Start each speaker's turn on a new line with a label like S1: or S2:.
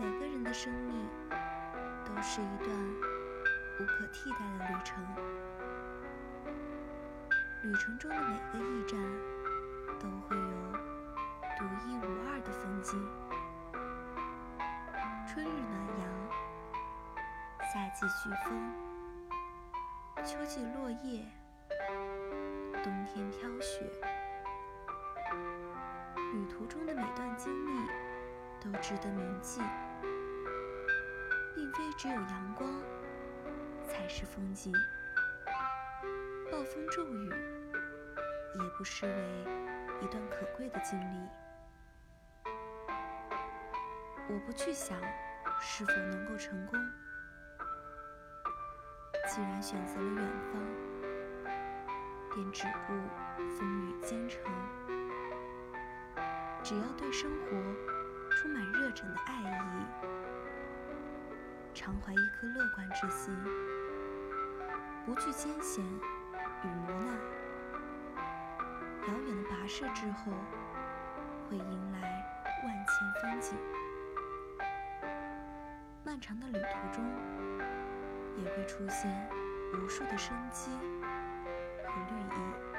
S1: 每个人的生命都是一段无可替代的旅程。旅程中的每个驿站都会有独一无二的风景。春日暖阳，夏季飓风，秋季落叶，冬天飘雪。旅途中的每段经历都值得铭记，并非只有阳光才是风景，暴风骤雨也不失为一段可贵的经历。我不去想是否能够成功，既然选择了远方，便只顾风雨兼程。只要对生活充满热忱，常怀一颗乐观之心，不惧艰险与磨难，遥远的跋涉之后，会迎来万千风景。漫长的旅途中，也会出现无数的生机和绿意。